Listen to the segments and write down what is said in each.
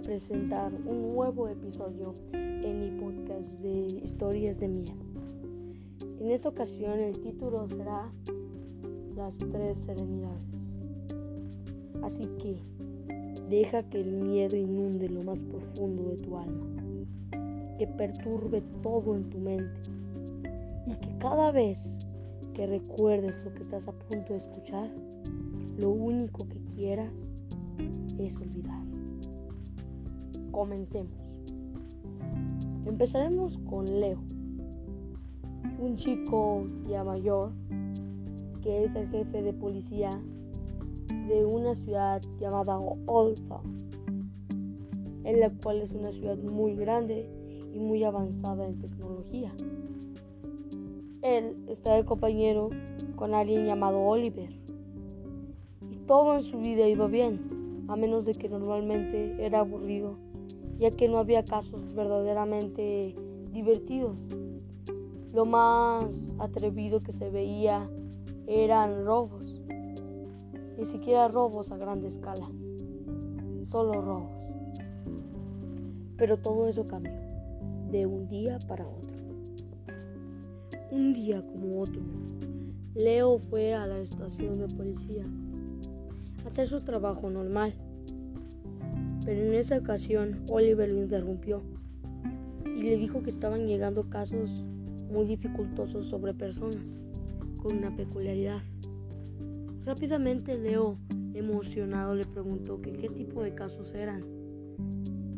presentar un nuevo episodio en mi podcast de historias de miedo. En esta ocasión el título será Las tres serenidades. Así que deja que el miedo inunde lo más profundo de tu alma, que perturbe todo en tu mente y que cada vez que recuerdes lo que estás a punto de escuchar, lo único que quieras es olvidar. Comencemos. Empezaremos con Leo, un chico ya mayor que es el jefe de policía de una ciudad llamada Olta, en la cual es una ciudad muy grande y muy avanzada en tecnología. Él está de compañero con alguien llamado Oliver. Y todo en su vida iba bien, a menos de que normalmente era aburrido, ya que no había casos verdaderamente divertidos. Lo más atrevido que se veía eran robos. Ni siquiera robos a gran escala. Solo robos. Pero todo eso cambió de un día para otro. Un día como otro, Leo fue a la estación de policía a hacer su trabajo normal. Pero en esa ocasión Oliver lo interrumpió y le dijo que estaban llegando casos muy dificultosos sobre personas con una peculiaridad. Rápidamente Leo, emocionado, le preguntó que qué tipo de casos eran,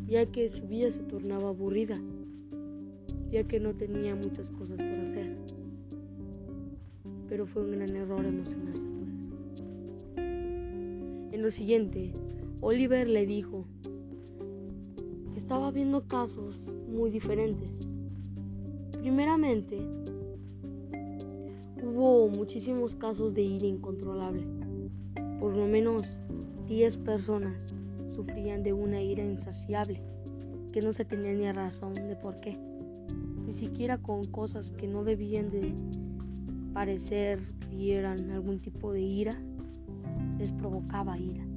ya que su vida se tornaba aburrida ya que no tenía muchas cosas por hacer. Pero fue un gran error emocionarse por eso. En lo siguiente, Oliver le dijo que estaba viendo casos muy diferentes. Primeramente, hubo muchísimos casos de ira incontrolable. Por lo menos 10 personas sufrían de una ira insaciable que no se tenía ni razón de por qué ni siquiera con cosas que no debían de parecer que dieran algún tipo de ira, les provocaba ira.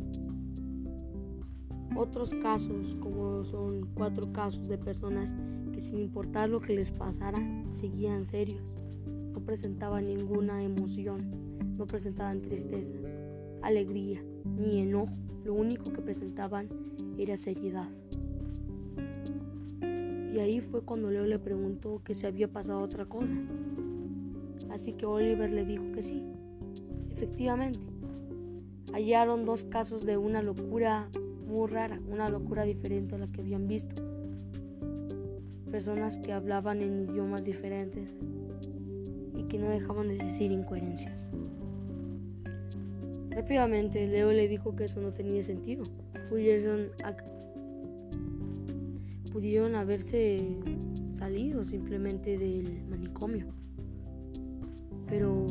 Otros casos, como son cuatro casos de personas que sin importar lo que les pasara, seguían serios, no presentaban ninguna emoción, no presentaban tristeza, alegría ni enojo, lo único que presentaban era seriedad. Y ahí fue cuando Leo le preguntó que si había pasado otra cosa. Así que Oliver le dijo que sí. Efectivamente, hallaron dos casos de una locura muy rara, una locura diferente a la que habían visto. Personas que hablaban en idiomas diferentes y que no dejaban de decir incoherencias. Rápidamente Leo le dijo que eso no tenía sentido. Pudieron pudieron haberse salido simplemente del manicomio. Pero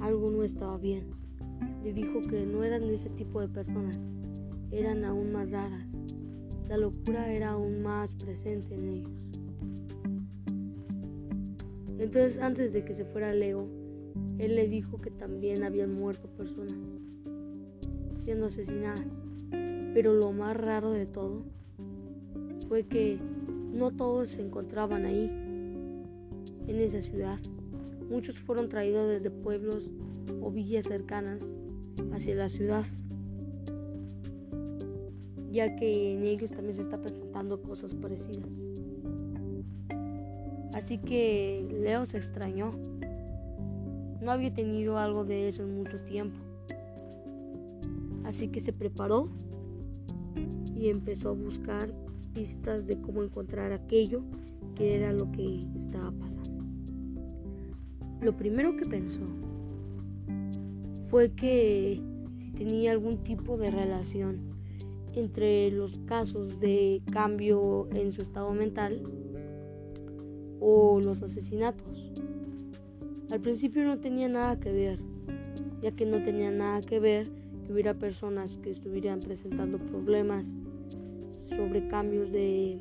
algo no estaba bien. Le dijo que no eran ese tipo de personas, eran aún más raras. La locura era aún más presente en ellos. Entonces antes de que se fuera Leo, él le dijo que también habían muerto personas siendo asesinadas. Pero lo más raro de todo fue que no todos se encontraban ahí, en esa ciudad. Muchos fueron traídos desde pueblos o villas cercanas hacia la ciudad, ya que en ellos también se está presentando cosas parecidas. Así que Leo se extrañó. No había tenido algo de eso en mucho tiempo. Así que se preparó y empezó a buscar pistas de cómo encontrar aquello que era lo que estaba pasando. Lo primero que pensó fue que si tenía algún tipo de relación entre los casos de cambio en su estado mental o los asesinatos. Al principio no tenía nada que ver, ya que no tenía nada que ver que hubiera personas que estuvieran presentando problemas sobre cambios de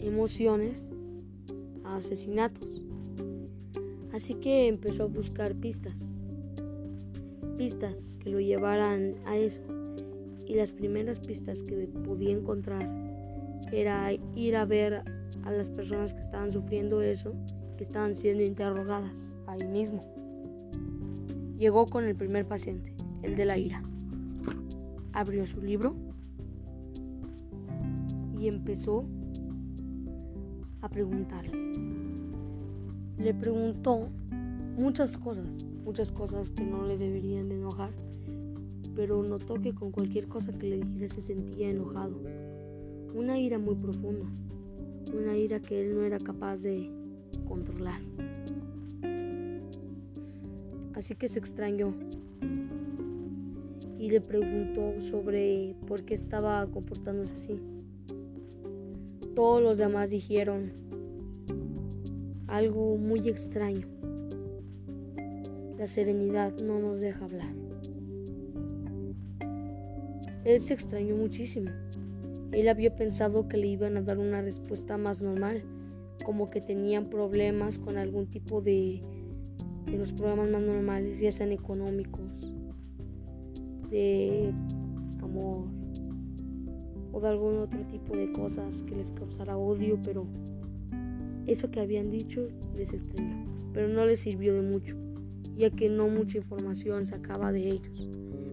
emociones a asesinatos. Así que empezó a buscar pistas, pistas que lo llevaran a eso. Y las primeras pistas que podía encontrar era ir a ver a las personas que estaban sufriendo eso, que estaban siendo interrogadas ahí mismo. Llegó con el primer paciente, el de la ira. Abrió su libro y empezó a preguntarle. Le preguntó muchas cosas, muchas cosas que no le deberían de enojar, pero notó que con cualquier cosa que le dijera se sentía enojado. Una ira muy profunda, una ira que él no era capaz de controlar. Así que se extrañó y le preguntó sobre por qué estaba comportándose así. Todos los demás dijeron algo muy extraño. La serenidad no nos deja hablar. Él se extrañó muchísimo. Él había pensado que le iban a dar una respuesta más normal, como que tenían problemas con algún tipo de, de los problemas más normales, ya sean económicos, de amor o de algún otro tipo de cosas que les causara odio, pero eso que habían dicho les extrañó, pero no les sirvió de mucho, ya que no mucha información sacaba de ellos.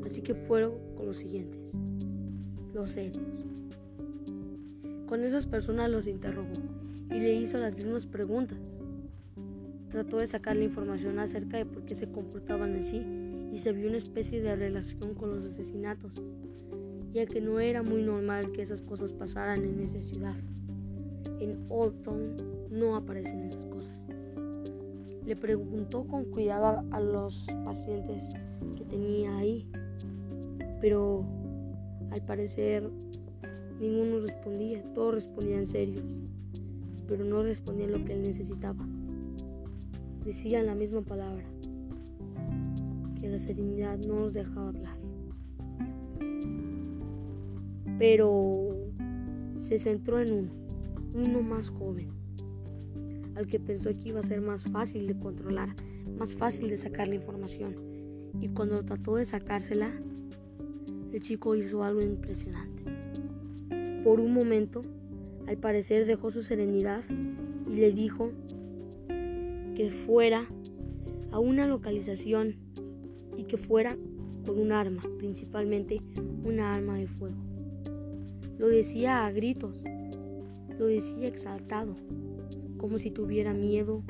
Así que fueron con los siguientes, los serios. Con esas personas los interrogó y le hizo las mismas preguntas. Trató de sacar la información acerca de por qué se comportaban así y se vio una especie de relación con los asesinatos, ya que no era muy normal que esas cosas pasaran en esa ciudad. En Old Town no aparecen esas cosas. Le preguntó con cuidado a, los pacientes que tenía ahí, pero al parecer ninguno respondía, todos respondían serios, pero no respondían lo que él necesitaba. Decían la misma palabra, que la serenidad no nos dejaba hablar. Pero se centró en uno uno más joven, al que pensó que iba a ser más fácil de controlar, más fácil de sacar la información. Y cuando trató de sacársela, el chico hizo algo impresionante. Por un momento, al parecer dejó su serenidad y le dijo que fuera a una localización y que fuera con un arma, principalmente una arma de fuego. Lo decía a gritos, lo decía exaltado, como si tuviera miedo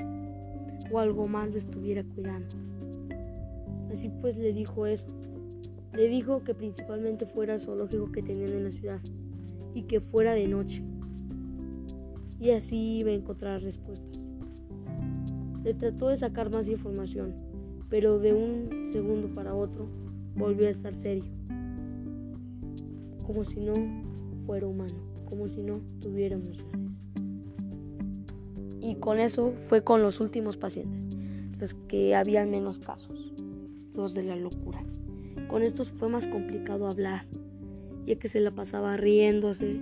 o algo más lo estuviera cuidando. Así pues le dijo eso. Le dijo que principalmente fuera el zoológico que tenían en la ciudad y que fuera de noche. Y así iba a encontrar respuestas. Le trató de sacar más información, pero de un segundo para otro volvió a estar serio, como si no fuera humano como si no tuviera emociones. Y con eso fue con los últimos pacientes, los que habían menos casos, los de la locura. Con estos fue más complicado hablar, ya que se la pasaba riéndose,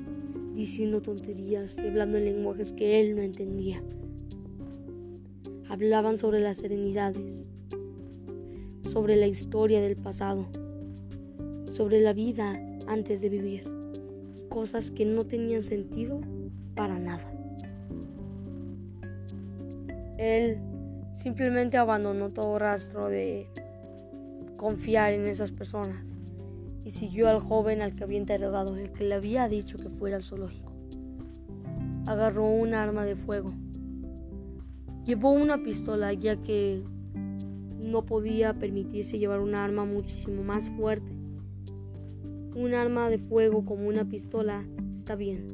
diciendo tonterías y hablando en lenguajes que él no entendía. Hablaban sobre las serenidades, sobre la historia del pasado, sobre la vida antes de vivir cosas que no tenían sentido para nada. Él simplemente abandonó todo rastro de confiar en esas personas y siguió al joven al que había interrogado, el que le había dicho que fuera al zoológico. Agarró un arma de fuego. Llevó una pistola ya que no podía permitirse llevar un arma muchísimo más fuerte un arma de fuego como una pistola está bien,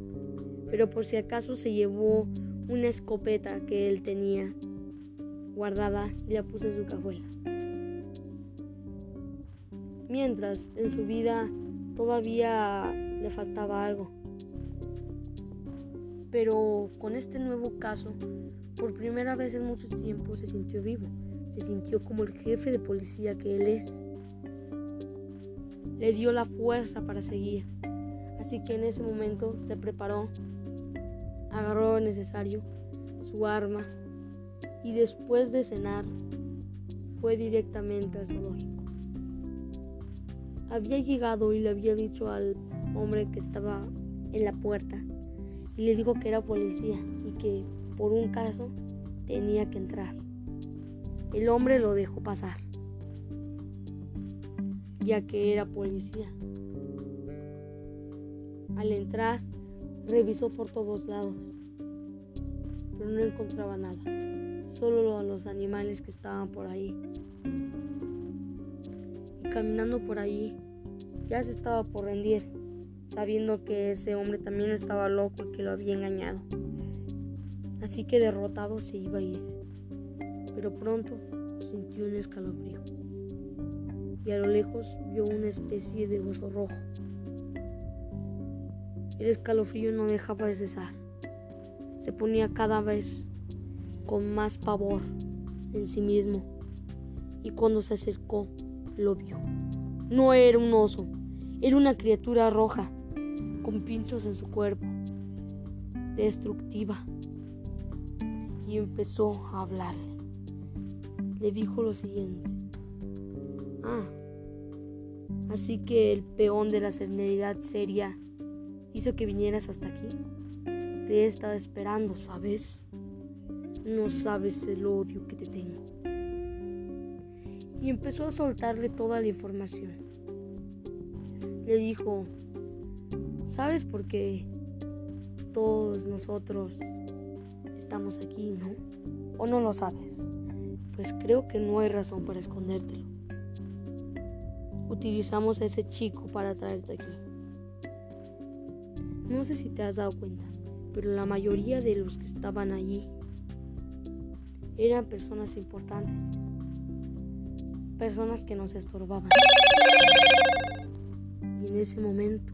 pero por si acaso se llevó una escopeta que él tenía guardada y la puso en su cajuela. Mientras en su vida todavía le faltaba algo. Pero con este nuevo caso, por primera vez en mucho tiempo se sintió vivo, se sintió como el jefe de policía que él es le dio la fuerza para seguir. Así que en ese momento se preparó, agarró lo necesario, su arma, y después de cenar fue directamente al zoológico. Había llegado y le había dicho al hombre que estaba en la puerta y le dijo que era policía y que por un caso tenía que entrar. El hombre lo dejó pasar, ya que era policía. Al entrar, revisó por todos lados, pero no encontraba nada, solo los animales que estaban por ahí. Caminando por ahí, ya se estaba por rendir, sabiendo que ese hombre también estaba loco y que lo había engañado. Así que derrotado se iba a ir. Pero pronto sintió un escalofrío. Y a lo lejos vio una especie de oso rojo. El escalofrío no dejaba de cesar. Se ponía cada vez con más pavor en sí mismo. Y cuando se acercó, lo vio. No era un oso, era una criatura roja, con pinchos en su cuerpo, destructiva. Y empezó a hablarle. Le dijo lo siguiente. Ah, así que el peón de la serenidad seria hizo que vinieras hasta aquí. Te he estado esperando, ¿sabes? No sabes el odio que te tengo. Y empezó a soltarle toda la información. Le dijo, ¿sabes por qué todos nosotros estamos aquí, no? ¿O no lo sabes? Pues creo que no hay razón para escondértelo. Utilizamos a ese chico para traerte aquí. No sé si te has dado cuenta, pero la mayoría de los que estaban allí eran personas importantes, personas que nos estorbaban. Y en ese momento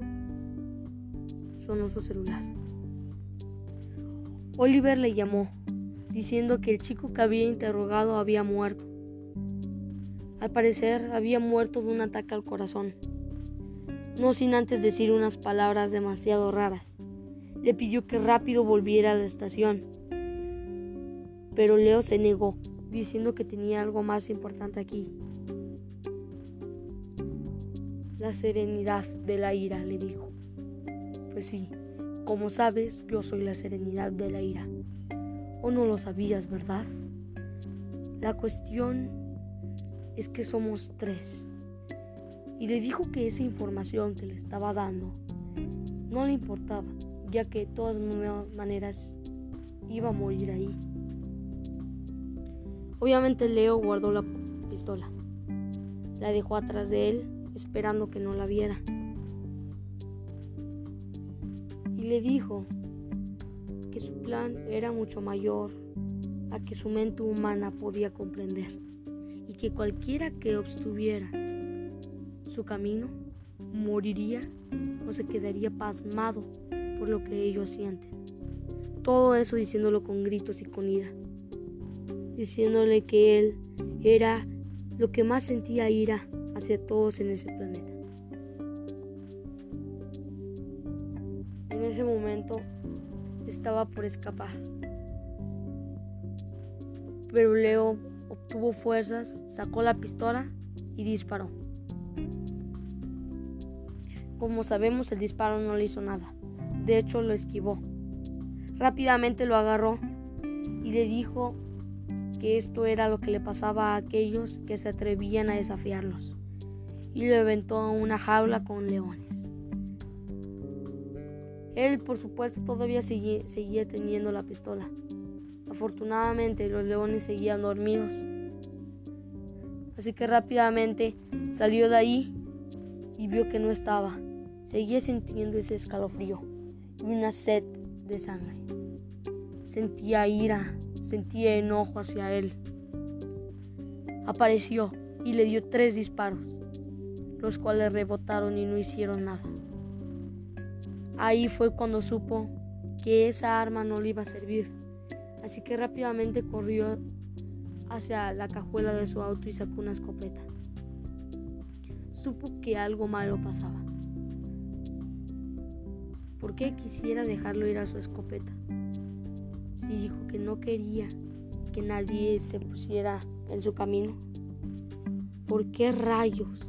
sonó su celular. Oliver le llamó, diciendo que el chico que había interrogado había muerto. Al parecer había muerto de un ataque al corazón no sin antes decir unas palabras demasiado raras. Le pidió que rápido volviera a la estación, pero Leo se negó, diciendo que tenía algo más importante aquí. La serenidad de la ira, le dijo. Pues sí, como sabes, yo soy la serenidad de la ira. ¿O no lo sabías, verdad? La cuestión es que somos tres y le dijo que esa información que le estaba dando no le importaba, ya que de todas maneras iba a morir ahí. Obviamente Leo guardó la pistola, la dejó atrás de él esperando que no la viera. Y le dijo que su plan era mucho mayor a que su mente humana podía comprender y que cualquiera que obstuviera su camino, moriría o se quedaría pasmado por lo que ellos sienten. Todo eso diciéndolo con gritos y con ira, diciéndole que él era lo que más sentía ira hacia todos en ese planeta. En ese momento estaba por escapar, pero Leo obtuvo fuerzas, sacó la pistola y disparó. Como sabemos, el disparo no le hizo nada. De hecho, lo esquivó. Rápidamente lo agarró y le dijo que esto era lo que le pasaba a aquellos que se atrevían a desafiarlos. Y lo aventó a una jaula con leones. Él, por supuesto, todavía seguía, seguía teniendo la pistola. Afortunadamente, los leones seguían dormidos. Así que rápidamente salió de ahí y vio que no estaba. Seguía sintiendo ese escalofrío y una sed de sangre. Sentía ira, sentía enojo hacia él. Apareció y le dio tres disparos, los cuales rebotaron y no hicieron nada. Ahí fue cuando supo que esa arma no le iba a servir, así que rápidamente corrió hacia la cajuela de su auto y sacó una escopeta. Supo que algo malo pasaba. ¿Por qué quisiera dejarlo ir a su escopeta? Si dijo que no quería que nadie se pusiera en su camino. ¿Por qué rayos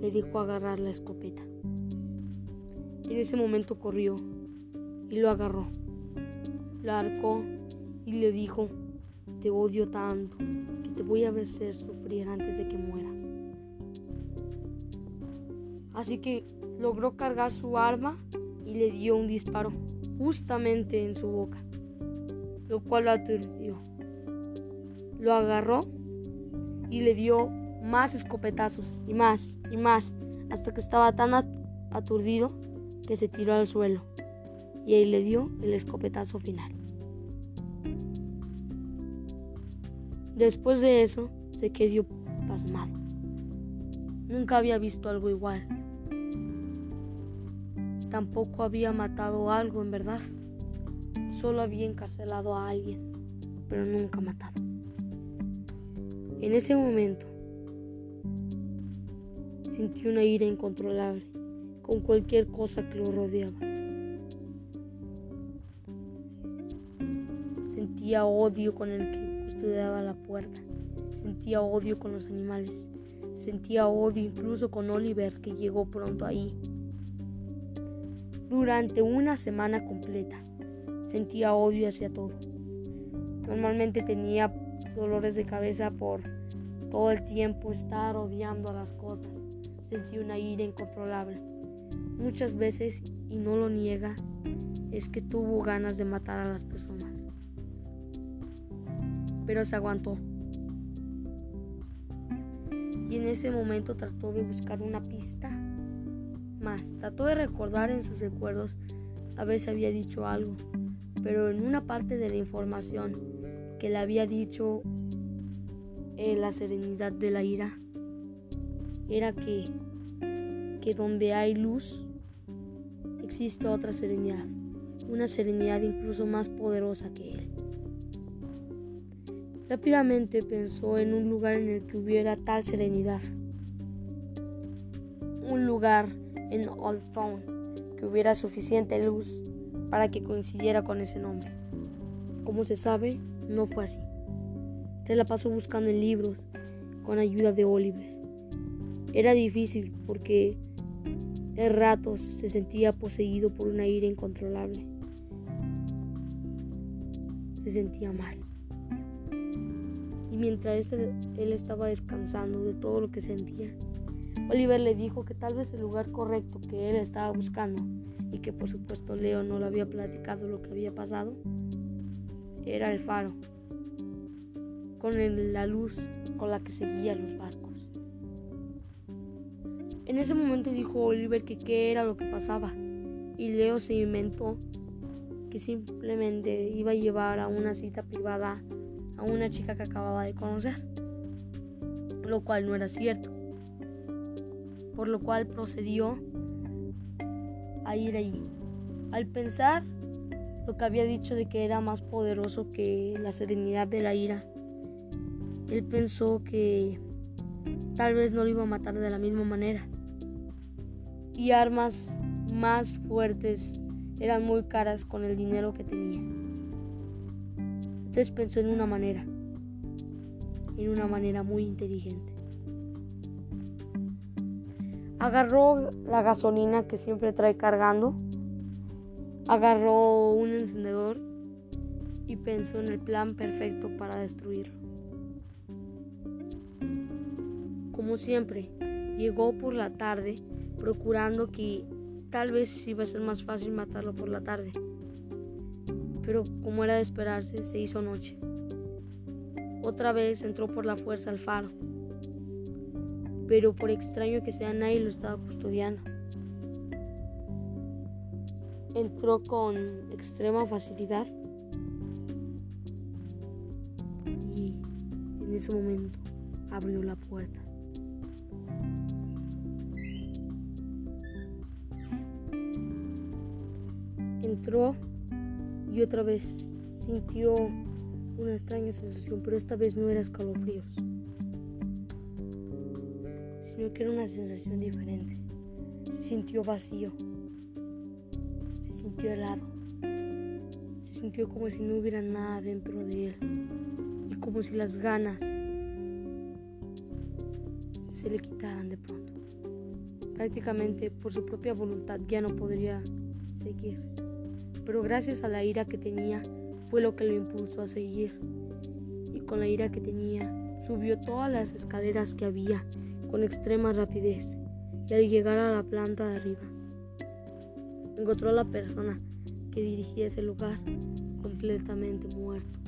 le dijo agarrar la escopeta. En ese momento corrió y lo agarró. Lo arcó y le dijo, te odio tanto que te voy a hacer sufrir antes de que mueras. Así que logró cargar su arma y le dio un disparo justamente en su boca, lo cual lo aturdió. Lo agarró y le dio más escopetazos y más y más hasta que estaba tan aturdido que se tiró al suelo y ahí le dio el escopetazo final. Después de eso se quedó pasmado. Nunca había visto algo igual. Tampoco había matado algo en verdad. Solo había encarcelado a alguien, pero nunca matado. En ese momento sintió una ira incontrolable con cualquier cosa que lo rodeaba. Sentía odio con el que custodiaba la puerta. Sentía odio con los animales. Sentía odio incluso con Oliver que llegó pronto ahí. Durante una semana completa sentía odio hacia todo. Normalmente tenía dolores de cabeza por todo el tiempo estar odiando a las cosas. Sentí una ira incontrolable. Muchas veces, y no lo niega, es que tuvo ganas de matar a las personas. Pero se aguantó. Y en ese momento trató de buscar una pista más. Trató de recordar en sus recuerdos a ver si había dicho algo. Pero en una parte de la información que le había dicho en la serenidad de la ira era que, donde hay luz existe otra serenidad, una serenidad incluso más poderosa que él. Rápidamente pensó en un lugar en el que hubiera tal serenidad, un lugar en Old Town que hubiera suficiente luz para que coincidiera con ese nombre. Como se sabe, no fue así. Se la pasó buscando en libros con ayuda de Oliver. Era difícil porque de ratos se sentía poseído por una ira incontrolable. Se sentía mal. Y mientras este, él estaba descansando de todo lo que sentía, Oliver le dijo que tal vez el lugar correcto que él estaba buscando y que por supuesto Leo no le había platicado lo que había pasado, era el faro con la luz con la que seguían los barcos. En ese momento dijo Oliver que qué era lo que pasaba y Leo se inventó que simplemente iba a llevar a una cita privada a una chica que acababa de conocer, lo cual no era cierto, por lo cual procedió a ir allí. Al pensar lo que había dicho de que era más poderoso que la serenidad de la ira, él pensó que tal vez no lo iba a matar de la misma manera. Y armas más fuertes eran muy caras con el dinero que tenía. Entonces pensó en una manera, en una manera muy inteligente. Agarró la gasolina que siempre trae cargando, agarró un encendedor y pensó en el plan perfecto para destruirlo. como siempre, llegó por la tarde, procurando que tal vez iba a ser más fácil matarlo por la tarde. Pero como era de esperarse, se hizo noche. Otra vez entró por la fuerza al faro. Pero por extraño que sea, nadie lo estaba custodiando. Entró con extrema facilidad y en ese momento abrió la puerta. Entró y otra vez sintió una extraña sensación, pero esta vez no era escalofríos, sino que era una sensación diferente. Se sintió vacío, se sintió helado, se sintió como si no hubiera nada dentro de él y como si las ganas se le quitaran de pronto. Prácticamente por su propia voluntad ya no podría seguir. Pero gracias a la ira que tenía fue lo que lo impulsó a seguir. Y con la ira que tenía subió todas las escaleras que había con extrema rapidez y al llegar a la planta de arriba encontró a la persona que dirigía ese lugar completamente muerto.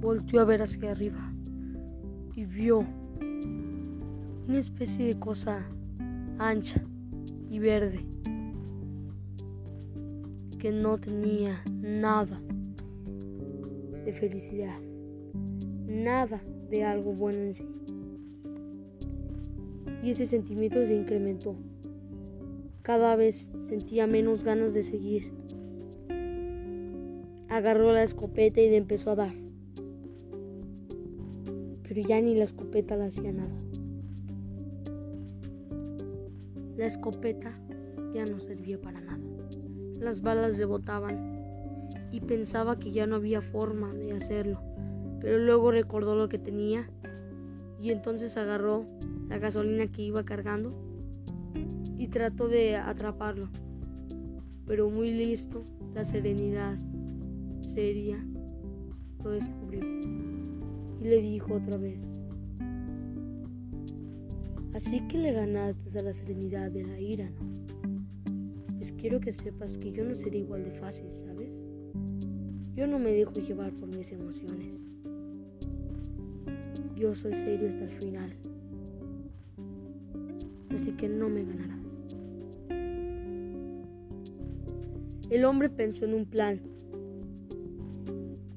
Volteó a ver hacia arriba y vio una especie de cosa ancha y verde que no tenía nada de felicidad, nada de algo bueno en sí. Y ese sentimiento se incrementó. Cada vez sentía menos ganas de seguir. Agarró la escopeta y le empezó a dar. Pero ya ni la escopeta le hacía nada. La escopeta ya no servía para nada. Las balas rebotaban y pensaba que ya no había forma de hacerlo. Pero luego recordó lo que tenía y entonces agarró la gasolina que iba cargando y trató de atraparlo. Pero muy listo, la serenidad seria lo descubrió y le dijo otra vez. Así que le ganaste a la serenidad de la ira, ¿no? Quiero que sepas que yo no seré igual de fácil, ¿sabes? Yo no me dejo llevar por mis emociones. Yo soy serio hasta el final. Así que no me ganarás. El hombre pensó en un plan.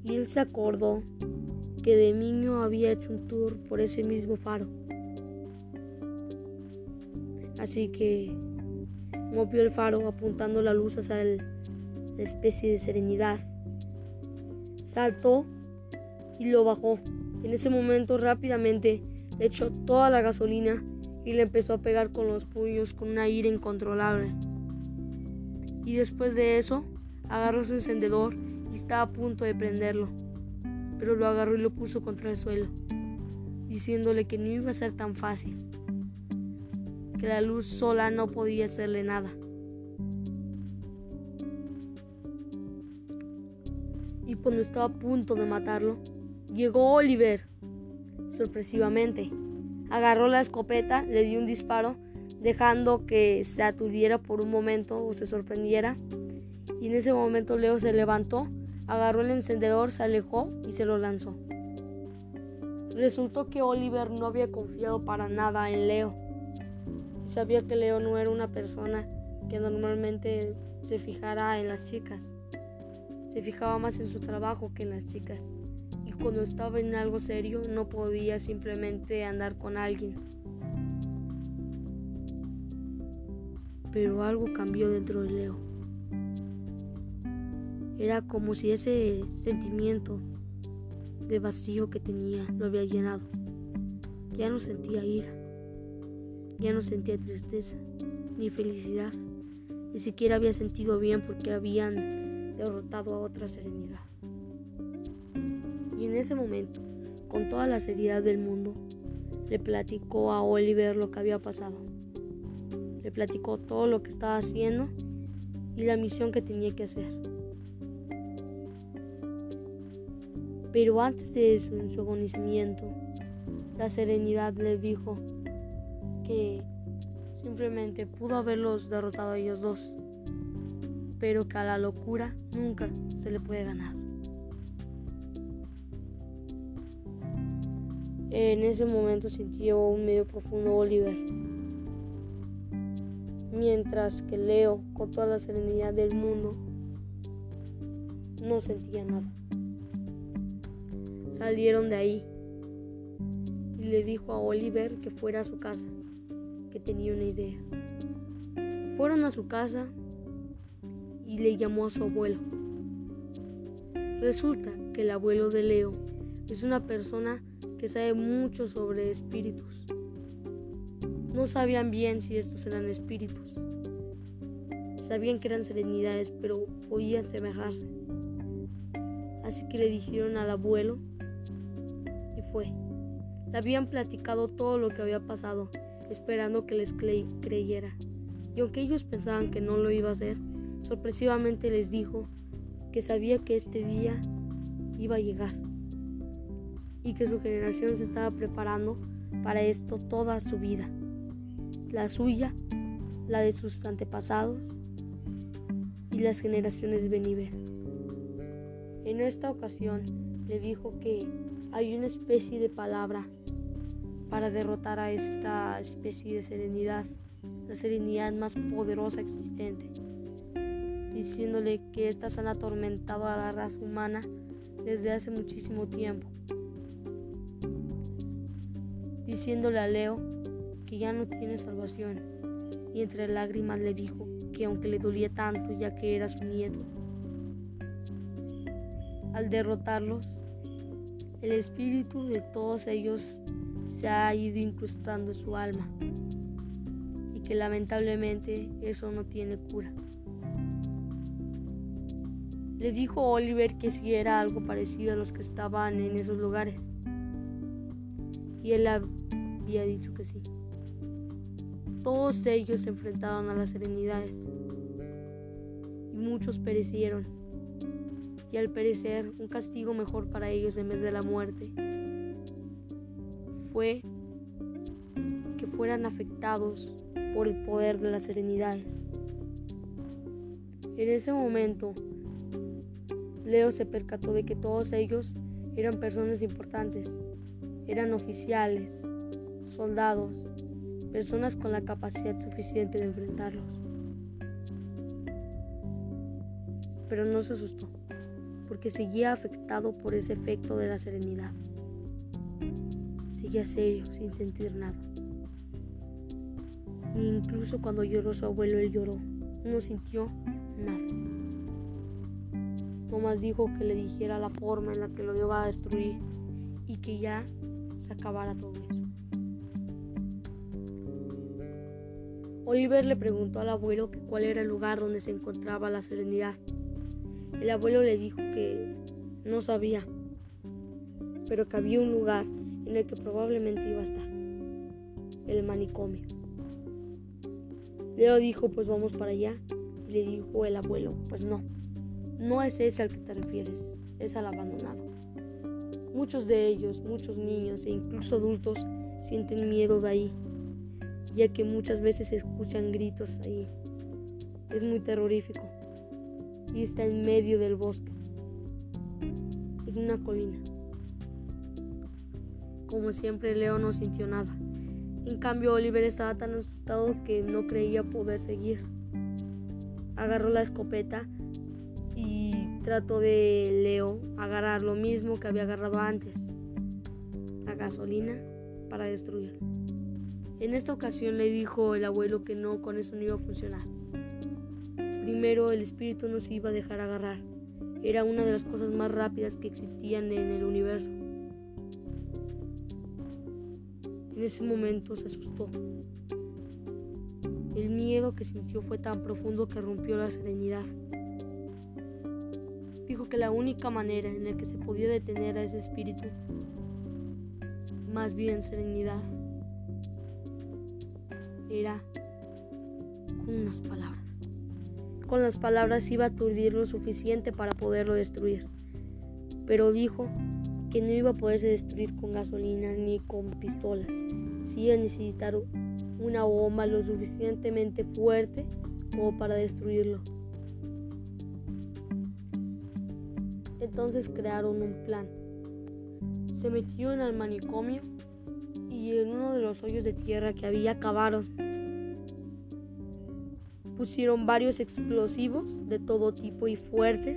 Y él se acordó que de niño había hecho un tour por ese mismo faro. Así que movió el faro apuntando la luz hacia la especie de serenidad. Saltó y lo bajó. En ese momento rápidamente echó toda la gasolina y le empezó a pegar con los puños con una ira incontrolable y después de eso agarró su encendedor y estaba a punto de prenderlo, pero lo agarró y lo puso contra el suelo, diciéndole que no iba a ser tan fácil, que la luz sola no podía hacerle nada. Y cuando estaba a punto de matarlo, llegó Oliver. Sorpresivamente, agarró la escopeta, le dio un disparo dejando que se aturdiera por un momento o se sorprendiera. Y en ese momento Leo se levantó, agarró el encendedor, se alejó y se lo lanzó. Resultó que Oliver no había confiado para nada en Leo. Sabía que Leo no era una persona que normalmente se fijara en las chicas. Se fijaba más en su trabajo que en las chicas. Y cuando estaba en algo serio no podía simplemente andar con alguien. pero algo cambió dentro de Leo. Era como si ese sentimiento de vacío que tenía lo había llenado. Ya no sentía ira, ya no sentía tristeza ni felicidad, ni siquiera había sentido bien porque habían derrotado a otra serenidad. Y en ese momento, con toda la seriedad del mundo, le platicó a Oliver lo que había pasado le platicó todo lo que estaba haciendo y la misión que tenía que hacer. Pero antes de su agonizamiento, la serenidad le dijo que simplemente pudo haberlos derrotado a ellos dos, pero que a la locura nunca se le puede ganar. En ese momento sintió un medio profundo Oliver mientras que Leo, con toda la serenidad del mundo, no sentía nada. Salieron de ahí y le dijo a Oliver que fuera a su casa, que tenía una idea. Fueron a su casa y le llamó a su abuelo. Resulta que el abuelo de Leo es una persona que sabe mucho sobre espíritus no sabían bien si estos eran espíritus. Sabían que eran serenidades, pero podían semejarse. Así que le dijeron al abuelo y fue. Le habían platicado todo lo que había pasado, esperando que les creyera. Y aunque ellos pensaban que no lo iba a hacer, sorpresivamente les dijo que sabía que este día iba a llegar y que su generación se estaba preparando para esto toda su vida. La suya, la de sus antepasados y las generaciones venideras. En esta ocasión le dijo que hay una especie de palabra para derrotar a esta especie de serenidad, la serenidad más poderosa existente, diciéndole que estas han atormentado a la raza humana desde hace muchísimo tiempo. Diciéndole a Leo que ya no tiene salvación, y entre lágrimas le dijo que aunque le dolía tanto ya que era su nieto, al derrotarlos, el espíritu de todos ellos se ha ido incrustando su alma y que lamentablemente eso no tiene cura. Le dijo Oliver que si era algo parecido a los que estaban en esos lugares, y él había dicho que sí. Todos ellos se enfrentaron a las serenidades y muchos perecieron. Y al perecer, un castigo mejor para ellos en vez de la muerte fue que fueran afectados por el poder de las serenidades. En ese momento, Leo se percató de que todos ellos eran personas importantes eran oficiales, soldados, personas con la capacidad suficiente de enfrentarlos. Pero no se asustó, porque seguía afectado por ese efecto de la serenidad. Seguía serio, sin sentir nada. Ni incluso cuando lloró su abuelo, él lloró. No sintió nada. Tomás dijo que le dijera la forma en la que lo iba a destruir y que ya acabara todo eso. Oliver le preguntó al abuelo que cuál era el lugar donde se encontraba la serenidad. El abuelo le dijo que no sabía, pero que había un lugar en el que probablemente iba a estar, el manicomio. Leo dijo, pues vamos para allá. Le dijo el abuelo, pues no, no es ese al que te refieres, es al abandonado. Muchos de ellos, muchos niños e incluso adultos sienten miedo de ahí, ya que muchas veces se escuchan gritos ahí. Es muy terrorífico y está en medio del bosque, en una colina. Como siempre, Leo no sintió nada. En cambio, Oliver estaba tan asustado que no creía poder seguir. Agarró la escopeta y trató de Leo agarrar lo mismo que había agarrado antes, la gasolina para destruirlo. En esta ocasión le dijo el abuelo que no, con eso no iba a funcionar. Primero el espíritu no se iba a dejar agarrar. Era una de las cosas más rápidas que existían en el universo. En ese momento se asustó. El miedo que sintió fue tan profundo que rompió la serenidad dijo que la única manera en la que se podía detener a ese espíritu, más bien serenidad, era con unas palabras. Con las palabras iba a aturdir lo suficiente para poderlo destruir. Pero dijo que no iba a poderse destruir con gasolina ni con pistolas. Si iba a necesitar una bomba lo suficientemente fuerte como para destruirlo. Entonces crearon un plan. Se metió en el manicomio y en uno de los hoyos de tierra que había cavaron pusieron varios explosivos de todo tipo y fuertes.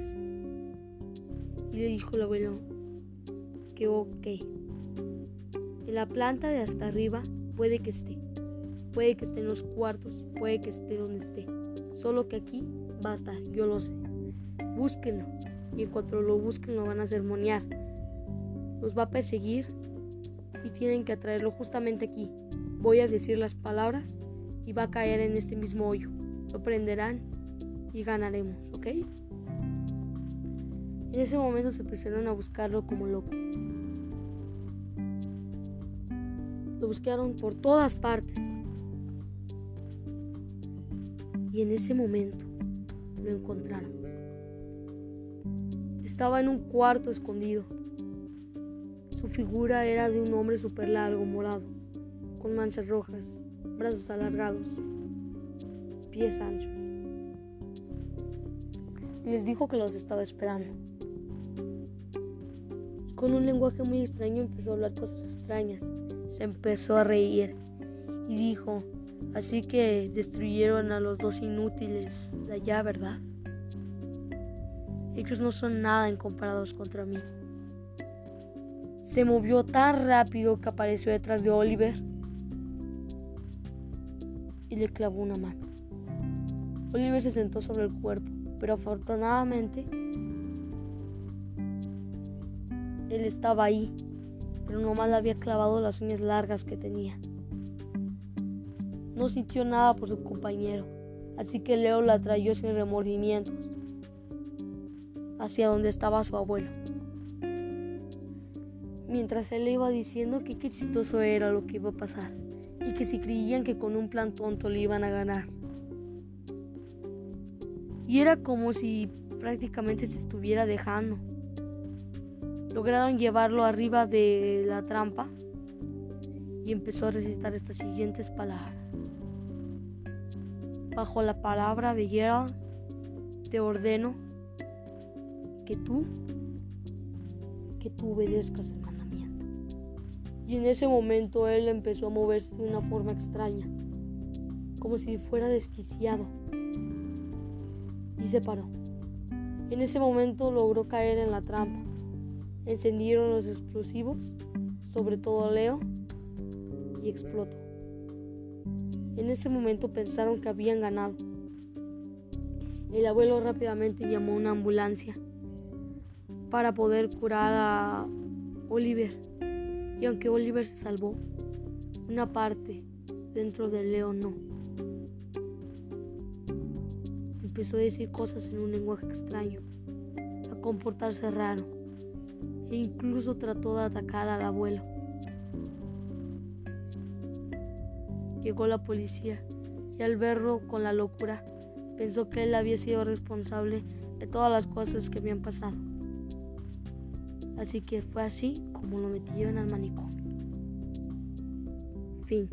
Y le dijo el abuelo ok. En la planta de hasta arriba puede que esté. Puede que esté en los cuartos, puede que esté donde esté. Solo que aquí va a estar, yo lo sé. Búsquenlo y en cuanto lo busquen lo van a sermonear. Los va a perseguir y tienen que atraerlo justamente aquí. Voy a decir las palabras y va a caer en este mismo hoyo. Lo prenderán y ganaremos, ¿ok? En ese momento se pusieron a buscarlo como loco. Buscaron por todas partes. Y en ese momento lo encontraron. Estaba en un cuarto escondido. Su figura era de un hombre súper largo, morado, con manchas rojas, brazos alargados, pies anchos. Y les dijo que los estaba esperando. Con un lenguaje muy extraño empezó a hablar cosas extrañas. Se empezó a reír y dijo, así que destruyeron a los dos inútiles de allá, ¿verdad? Ellos no son nada en comparados contra mí. Se movió tan rápido que apareció detrás de Oliver y le clavó una mano. Oliver se sentó sobre el cuerpo, pero afortunadamente él estaba ahí, pero nomás le había clavado las uñas largas que tenía. No sintió nada por su compañero, así que Leo la trayó sin remordimientos hacia donde estaba su abuelo. Mientras él le iba diciendo que qué chistoso era lo que iba a pasar y que si creían que con un plan tonto le iban a ganar. Y era como si prácticamente se estuviera dejando. Lograron llevarlo arriba de la trampa y empezó a recitar estas siguientes palabras. Bajo la palabra de Gerald, te ordeno que tú, que tú obedezcas el mandamiento. Y en ese momento él empezó a moverse de una forma extraña, como si fuera desquiciado, y se paró. En ese momento logró caer en la trampa Encendieron los explosivos, sobre todo Leo, y explotó. En ese momento pensaron que habían ganado. El abuelo rápidamente llamó a una ambulancia para poder curar a Oliver. Y aunque Oliver se salvó, una parte dentro de Leo no. Empezó a decir cosas en un lenguaje extraño, a comportarse raro e incluso trató de atacar al abuelo. Llegó la policía y al verlo con la locura pensó que él había sido responsable de todas las cosas que habían pasado. Así que fue así como lo metieron al manicomio. Fin.